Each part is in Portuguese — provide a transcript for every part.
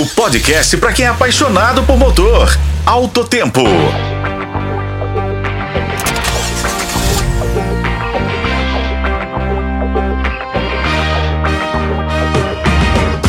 O podcast para quem é apaixonado por motor. Alto Tempo.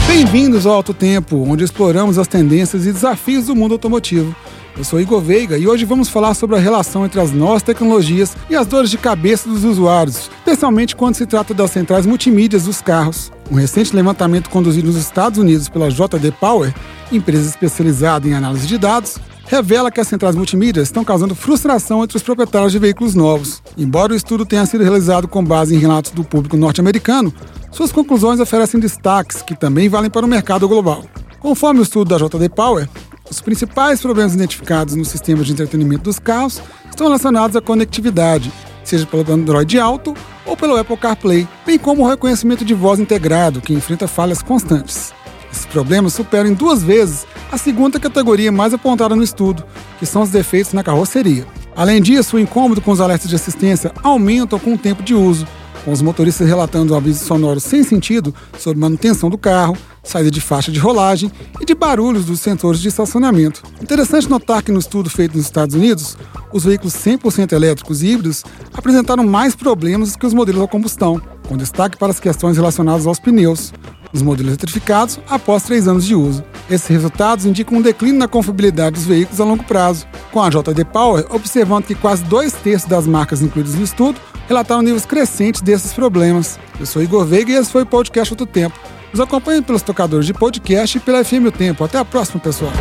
Bem-vindos ao Alto Tempo, onde exploramos as tendências e desafios do mundo automotivo. Eu sou Igor Veiga e hoje vamos falar sobre a relação entre as novas tecnologias e as dores de cabeça dos usuários, especialmente quando se trata das centrais multimídias dos carros. Um recente levantamento conduzido nos Estados Unidos pela JD Power, empresa especializada em análise de dados, revela que as centrais multimídias estão causando frustração entre os proprietários de veículos novos. Embora o estudo tenha sido realizado com base em relatos do público norte-americano, suas conclusões oferecem destaques que também valem para o mercado global. Conforme o estudo da JD Power, os principais problemas identificados no sistema de entretenimento dos carros estão relacionados à conectividade, seja pelo Android Auto ou pelo Apple CarPlay, bem como o reconhecimento de voz integrado, que enfrenta falhas constantes. Esses problemas superam em duas vezes a segunda categoria mais apontada no estudo, que são os defeitos na carroceria. Além disso, o incômodo com os alertas de assistência aumenta com o tempo de uso, com os motoristas relatando avisos sonoros sem sentido sobre manutenção do carro, saída de faixa de rolagem e de barulhos dos sensores de estacionamento. Interessante notar que no estudo feito nos Estados Unidos, os veículos 100% elétricos e híbridos apresentaram mais problemas que os modelos a combustão, com destaque para as questões relacionadas aos pneus, nos modelos eletrificados após três anos de uso. Esses resultados indicam um declínio na confiabilidade dos veículos a longo prazo, com a JD Power observando que quase dois terços das marcas incluídas no estudo relataram níveis crescentes desses problemas. Eu sou Igor Veiga e esse foi o podcast Outro Tempo. Nos acompanhe pelos tocadores de podcast e pela FM O Tempo. Até a próxima, pessoal.